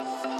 Bye.